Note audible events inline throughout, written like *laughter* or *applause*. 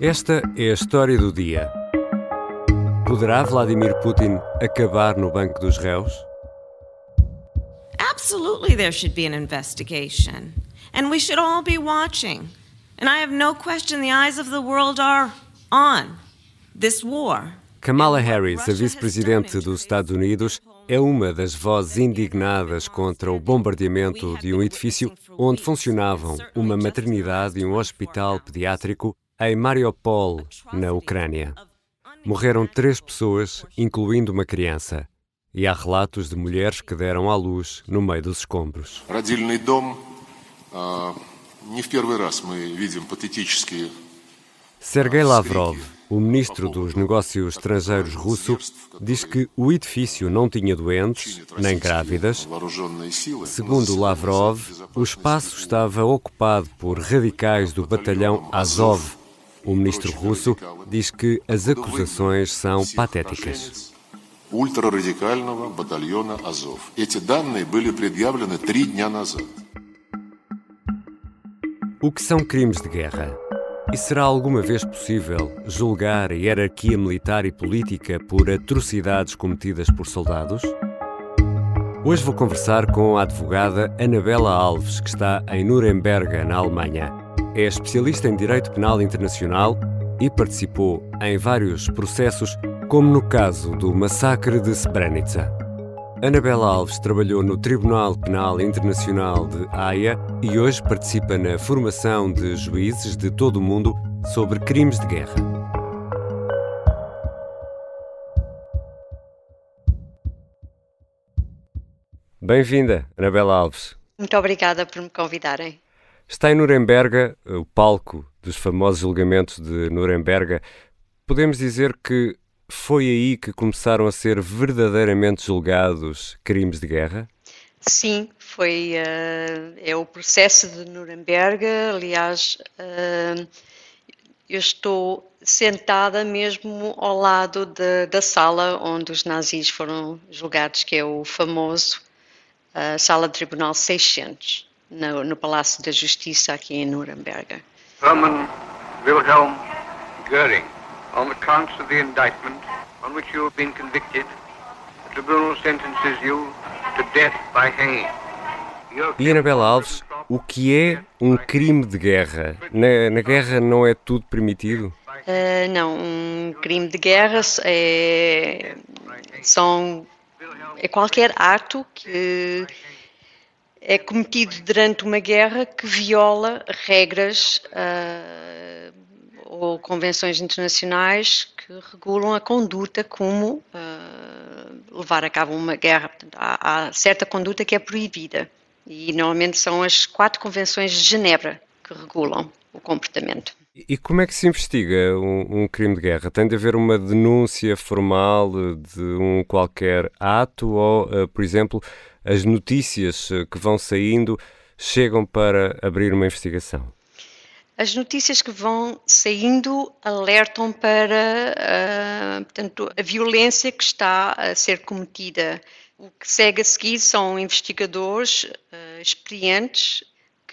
Esta é a história do dia. Poderá Vladimir Putin acabar no banco dos réus? Absolutely, there should be an investigation. And we should all be watching. And I have no question the eyes of the world are on this war. Kamala Harris, a vice-presidente dos Estados Unidos, é uma das vozes indignadas contra o bombardeamento de um edifício onde funcionavam uma maternidade e um hospital pediátrico em Mariupol, na Ucrânia. Morreram três pessoas, incluindo uma criança. E há relatos de mulheres que deram à luz no meio dos escombros. Родильный дом. Не в первый раз мы видим патетические Sergei Lavrov, o ministro dos Negócios Estrangeiros russo, diz que o edifício não tinha doentes nem grávidas. вооруженные силы. Segundo Lavrov, o espaço estava ocupado por radicais do batalhão Azov. O ministro russo diz que as acusações são patéticas. ультрарадикального батальона «Азов». Эти данные были предъявлены три дня назад. O que são crimes de guerra? E será alguma vez possível julgar a hierarquia militar e política por atrocidades cometidas por soldados? Hoje vou conversar com a advogada Anabela Alves, que está em Nuremberg, na Alemanha. É especialista em Direito Penal Internacional e participou em vários processos, como no caso do massacre de Srebrenica. Anabela Alves trabalhou no Tribunal Penal Internacional de Haia e hoje participa na formação de juízes de todo o mundo sobre crimes de guerra. Bem-vinda, Anabela Alves. Muito obrigada por me convidarem. Está em Nuremberg, o palco dos famosos julgamentos de Nuremberg. Podemos dizer que foi aí que começaram a ser verdadeiramente julgados crimes de guerra? Sim, foi uh, é o processo de Nuremberg. Aliás, uh, eu estou sentada mesmo ao lado de, da sala onde os nazis foram julgados, que é o famoso uh, Sala de Tribunal 600, no, no Palácio da Justiça aqui em Nuremberg. Hermann Wilhelm Goering, on the counts of the indictment on which you have been convicted, the tribunal sentences you to death by hanging. Your E Anabela Alves, o que é um crime de guerra? Na, na guerra não é tudo permitido? Uh, não, um crime de guerra é, são, é qualquer ato que é cometido durante uma guerra que viola regras uh, ou convenções internacionais que regulam a conduta como uh, levar a cabo uma guerra. Portanto, há, há certa conduta que é proibida e normalmente são as quatro convenções de Genebra que regulam o comportamento. E como é que se investiga um, um, crime de guerra? Tem de haver uma denúncia formal de um qualquer ato ou, uh, por exemplo, as notícias que vão saindo chegam para abrir uma investigação? As notícias que vão saindo alertam para uh, portanto, a violência que está a ser cometida. O que segue a seguir são investigadores uh, experientes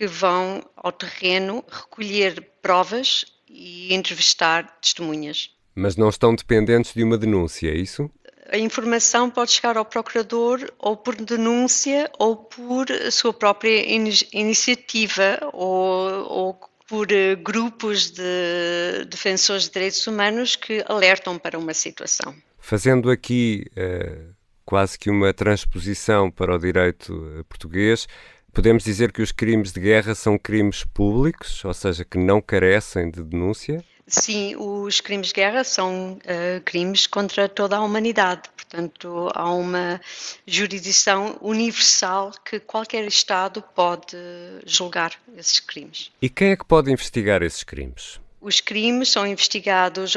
que vão ao terreno recolher provas e entrevistar testemunhas. Mas não estão dependentes de uma denúncia, é isso? A informação pode chegar ao procurador ou por denúncia ou por sua própria in iniciativa ou, ou por grupos de defensores de direitos humanos que alertam para uma situação. Fazendo aqui uh, quase que uma transposição para o direito português, podemos dizer que os crimes de guerra são crimes públicos, ou seja, que não carecem de denúncia? Sim, os crimes de guerra são uh, crimes contra toda a humanidade. Portanto, há uma jurisdição universal que qualquer Estado pode julgar esses crimes. E quem é que pode investigar esses crimes? Os crimes são investigados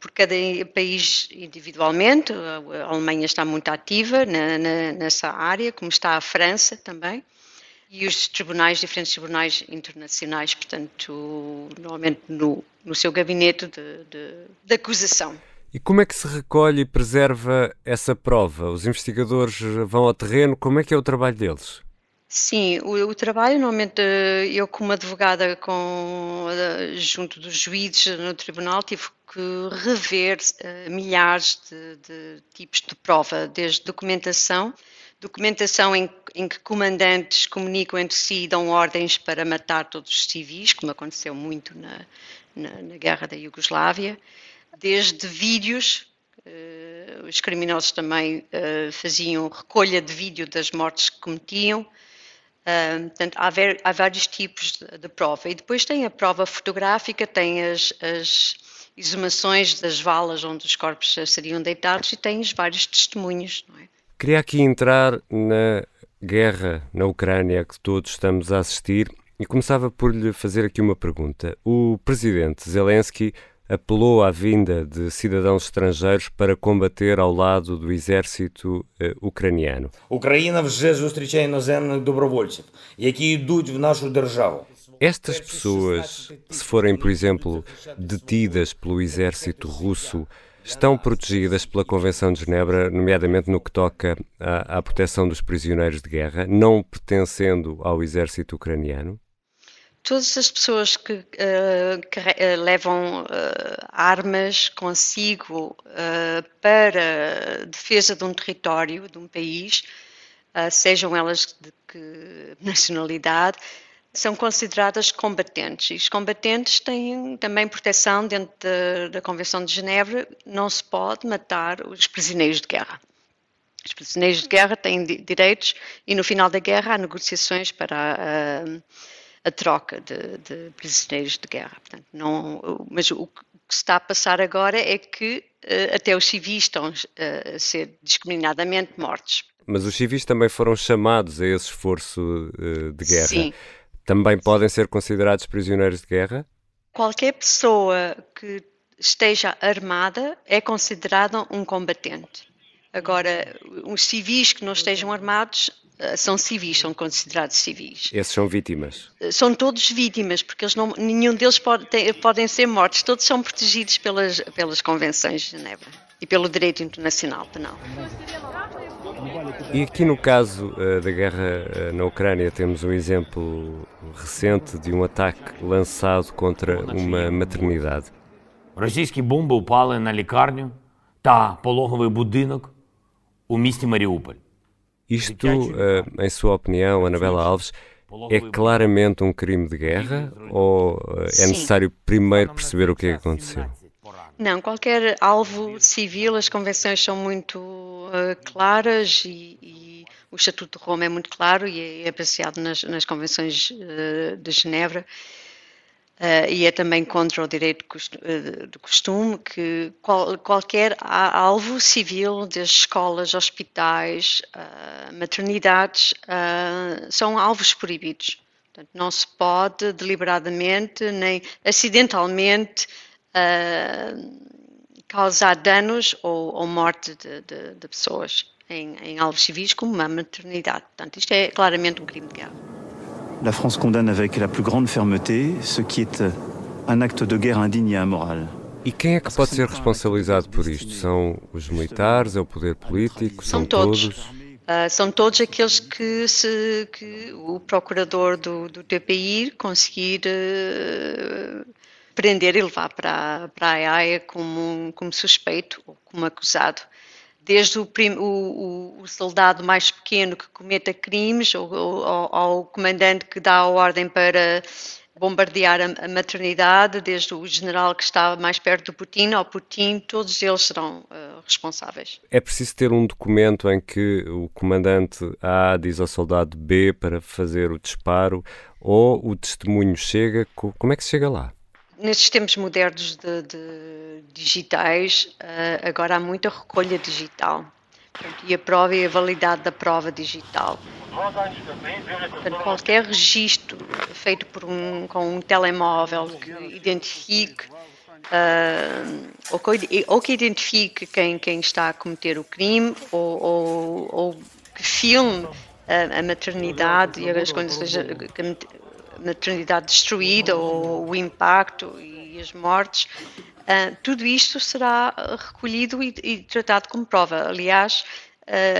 por cada país individualmente. A Alemanha está muito ativa na, na, nessa área, como está a França também e os tribunais, diferentes tribunais internacionais, portanto, normalmente no, no seu gabinete de, de, de, acusação. E como é que se recolhe e preserva essa prova? Os investigadores vão ao terreno, como é que é o trabalho deles? Sim, o, o, trabalho, normalmente, eu como advogada com, junto dos juízes no tribunal, tive que rever uh, milhares de, de, tipos de prova, desde documentação, documentação em, em, que comandantes comunicam entre si e dão ordens para matar todos os civis, como aconteceu muito na, na, na guerra da Iugoslávia, desde vídeos Uh, os criminosos também uh, faziam recolha de vídeo das mortes que cometiam. Uh, portanto, há, ver, há, vários tipos de, de, prova. E depois tem a prova fotográfica, tem as, as exumações das valas onde os corpos seriam deitados e tem os vários testemunhos. É? Queria aqui entrar na guerra na Ucrânia que todos estamos a assistir e começava por lhe fazer aqui uma pergunta. O presidente Zelensky apelou à vinda de cidadãos estrangeiros para combater ao lado do exército uh, ucraniano. Україна вже зустрічає іноземних добровольців, які йдуть в нашу державу. Estas pessoas, se forem, por exemplo, detidas pelo exército russo, estão protegidas pela Convenção de Genebra, nomeadamente no que toca à, à proteção dos prisioneiros de guerra, não pertencendo ao exército ucraniano? todas as pessoas que, uh, que uh, levam uh, armas consigo para defesa de um território, de um país, sejam elas de que nacionalidade, são consideradas combatentes. E os combatentes têm também proteção dentro da, da Convenção de Genebra, não se pode matar os prisioneiros de guerra. Os prisioneiros de guerra têm direitos e no final da guerra há negociações para a troca de, de prisioneiros de guerra. Portanto, não, mas o que se está a passar agora é que uh, até os civis estão uh, a ser discriminadamente mortos. Mas os civis também foram chamados a esse esforço uh, de guerra. Sim. Também podem ser considerados prisioneiros de guerra? Qualquer pessoa que esteja armada é considerada um combatente. Agora, os civis que não estejam armados eh, são civis, são considerados civis. Esses são vítimas? Eh, são todos vítimas, porque eles não, nenhum deles pode, tem, podem ser mortos, todos são protegidos pelas, pelas convenções de Genebra e pelo direito internacional penal. E aqui no caso uh, da guerra uh, na Ucrânia temos um exemplo recente de um ataque lançado contra uma maternidade. Російські бомби упали на лікарню та пологовий будинок у місті Маріуполь. Isto, uh, em sua opinião, Anabela Alves, é claramente um crime de guerra ou uh, é necessário primeiro perceber o que é que aconteceu? Não, qualquer alvo civil, as convenções são muito uh, claras e, e, o Estatuto de Roma é muito claro e é, é baseado nas, nas convenções de Genebra. Uh, e é também contra o direito uh, do costume que qual, qualquer alvo civil, desde escolas, hospitais, uh, maternidades, são alvos proibidos. Portanto, não se pode deliberadamente nem acidentalmente causar danos ou, ou morte de, de, de pessoas em, em alvos civis, como uma maternidade. Portanto, isto é claramente um crime de guerra. La France condamne avec la plus grande fermeté ce qui est un acte de guerre indigne et amoral. E quem é que pode ser responsabilizado por isto? São os militares? É o poder político? São, são todos? todos? Uh, são todos aqueles que, se, que o procurador do, do TPI conseguir uh, prender e levar para, para a AIA como, como suspeito ou como acusado desde o, prim, o, o, soldado mais pequeno que cometa crimes ou, ou, ao comandante que dá a ordem para bombardear a, a, maternidade, desde o general que está mais perto do Putin ao Putin, todos eles serão uh, responsáveis. É preciso ter um documento em que o comandante A diz ao soldado B para fazer o disparo ou o testemunho chega, como é que se chega lá? Nestes tempos modernos de, de digitais, uh, agora há muita recolha digital. Portanto, e a prova e a validade da prova digital. Portanto, qualquer registro feito por um, com um telemóvel que identifique uh, ou, que, identifique quem, quem, está a cometer o crime ou, ou, ou que filme a, a maternidade e as condições maternidade destruída ou o impacto e as mortes, uh, tudo isto será recolhido e, e, tratado como prova. Aliás,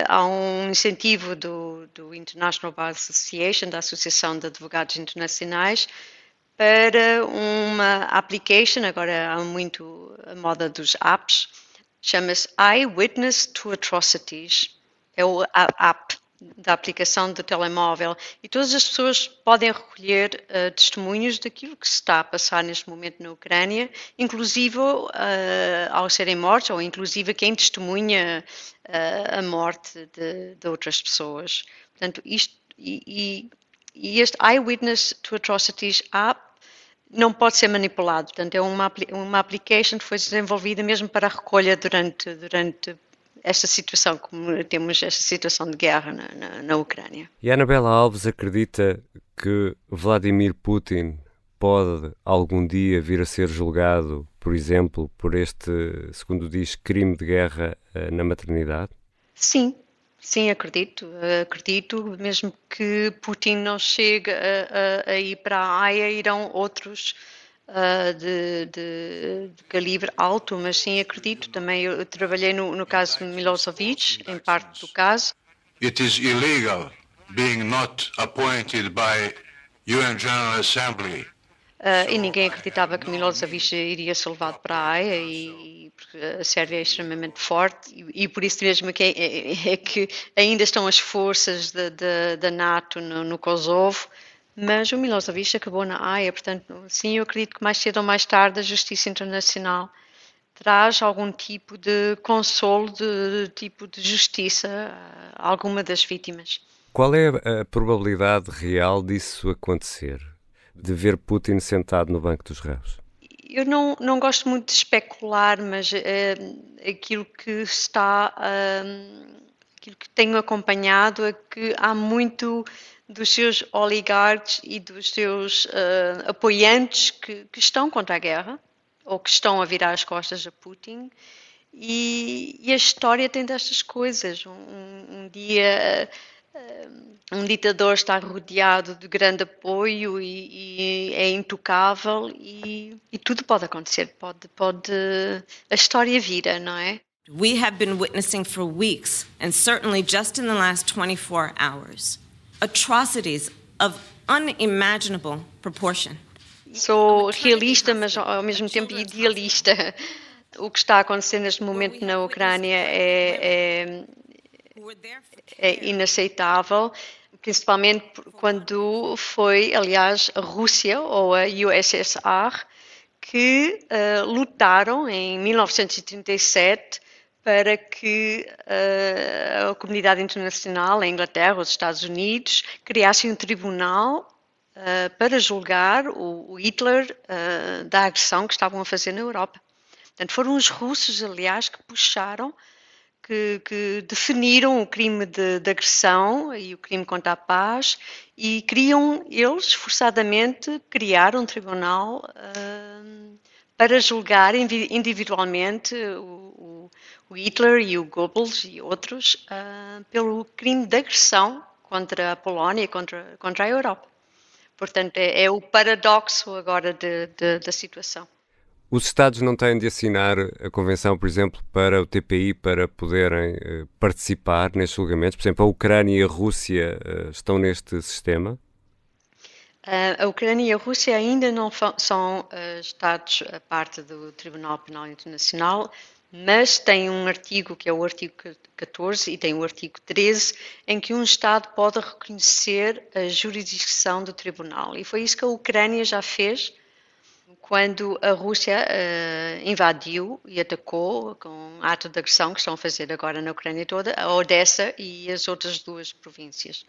há um incentivo do, do International Bar Association, da Associação de Advogados Internacionais, para uma application, agora há muito a moda dos apps, chama-se Eyewitness to Atrocities. É o app da aplicação do telemóvel e todas as pessoas podem recolher uh, testemunhos daquilo que se está a passar neste momento na Ucrânia, inclusive uh, ao serem mortos ou inclusive quem testemunha uh, a morte de, de, outras pessoas. Portanto, isto e, e, este Eyewitness to Atrocities app não pode ser manipulado. Portanto, é uma, uma application que foi desenvolvida mesmo para a recolha durante, durante esta situação, como temos esta situação de guerra na, na, na Ucrânia. E a Anabela Alves acredita que Vladimir Putin pode algum dia vir a ser julgado, por exemplo, por este, segundo diz, crime de guerra eh, na maternidade? Sim, sim, acredito. Acredito, mesmo que Putin não chegue a, a, a ir para a Haia, irão outros uh, de, de, de, calibre alto, mas sim acredito. Também eu trabalhei no, no caso de Milosevic, em parte do caso. It is illegal being not appointed by UN General Assembly. Uh, e ninguém acreditava que Milosevic iria ser levado para a AIA e, porque a Sérvia é extremamente forte e, e por isso mesmo que é, é, é, que ainda estão as forças da NATO no, no Kosovo mas o Milosevic acabou na Haia, portanto, sim, eu acredito que mais cedo ou mais tarde a Justiça Internacional traz algum tipo de consolo, de, de tipo de justiça a alguma das vítimas. Qual é a probabilidade real disso acontecer? De ver Putin sentado no banco dos réus? Eu não, não gosto muito de especular, mas é, aquilo que está, é, aquilo que tenho acompanhado é que há muito dos seus oligarcas e dos seus uh, apoiantes que, que, estão contra a guerra ou que estão a virar as costas a Putin. E, e a história tem destas coisas. Um, um dia uh, um ditador está rodeado de grande apoio e, e é intocável e, e, tudo pode acontecer. Pode, pode a história vira, não é? We have been witnessing for weeks, and certainly just in the last 24 hours, atrocities of unimaginable proportion. Sou realista, mas ao mesmo tempo idealista. *laughs* O que está acontecendo neste momento na Ucrânia é, é, é inaceitável, principalmente quando foi, aliás, a Rússia ou a USSR que uh, lutaram em 1937 para que uh, a comunidade internacional, a Inglaterra, os Estados Unidos, criassem um tribunal uh, para julgar o, o Hitler uh, da agressão que estavam a fazer na Europa. Portanto, foram os russos, aliás, que puxaram, que, que definiram o crime de, de, agressão e o crime contra a paz e queriam, eles, forçadamente, criar um tribunal para julgar individualmente o, o, Hitler e o Goebbels e outros uh, pelo crime de agressão contra a Polónia e contra, contra a Europa. Portanto, é, é o paradoxo agora de, de, da situação. Os Estados não têm de assinar a convenção, por exemplo, para o TPI para poderem uh, participar nestes julgamentos? Por exemplo, a Ucrânia e a Rússia uh, estão neste sistema? Uh, a Ucrânia e a Rússia ainda não são uh, Estados a parte do Tribunal Penal Internacional, mas tem um artigo, que é o artigo 14, e tem o artigo 13, em que um Estado pode reconhecer a jurisdição do Tribunal. E foi isso que a Ucrânia já fez quando a Rússia uh, invadiu e atacou com ato de agressão que estão a fazer agora na Ucrânia toda, a Odessa e as outras duas províncias.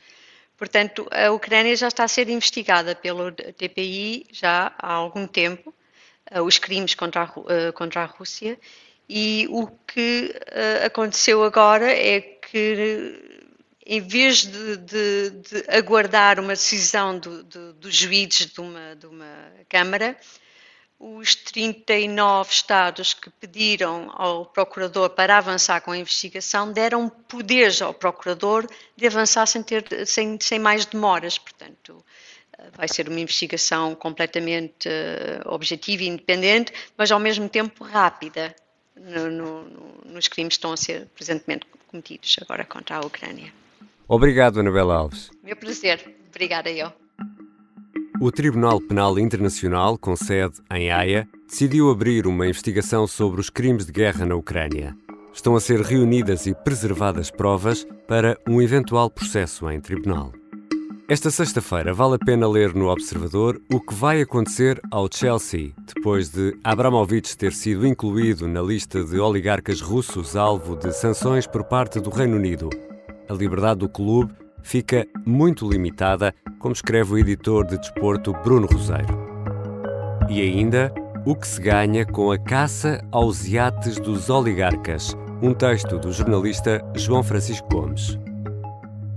Portanto, a Ucrânia já está a ser investigada pelo TPI já há algum tempo, uh, os crimes contra a, uh, contra a Rússia, e o que uh, aconteceu agora é que, em vez de, de, de aguardar uma decisão do, do, dos juízes de uma, de uma Câmara, os 39 Estados que pediram ao Procurador para avançar com a investigação deram poderes ao Procurador de avançar sem, ter, sem, sem mais demoras. Portanto, eh, vai ser uma investigação completamente uh, objetiva e independente, mas ao mesmo tempo rápida. No, no, nos crimes que estão a ser presentemente cometidos agora contra a Ucrânia. Obrigado, Anabela Alves. Meu prazer. Obrigada eu. O Tribunal Penal Internacional, com sede em Haia, decidiu abrir uma investigação sobre os crimes de guerra na Ucrânia. Estão a ser reunidas e preservadas provas para um eventual processo em tribunal. Esta sexta-feira vale a pena ler no Observador o que vai acontecer ao Chelsea depois de Abramovich ter sido incluído na lista de oligarcas russos alvo de sanções por parte do Reino Unido. A liberdade do clube fica muito limitada, como escreve o editor de desporto Bruno Roseiro. E ainda, o que se ganha com a caça aos iates dos oligarcas, um texto do jornalista João Francisco Gomes.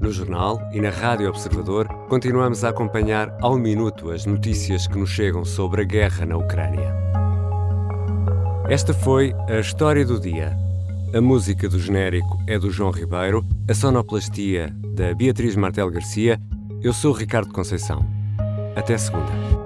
No jornal e na Rádio Observador, continuamos a acompanhar ao minuto as notícias que nos chegam sobre a guerra na Ucrânia. Esta foi a história do dia. A música do genérico é do João Ribeiro, a sonoplastia da Beatriz Martel Garcia. Eu sou Ricardo Conceição. Até segunda.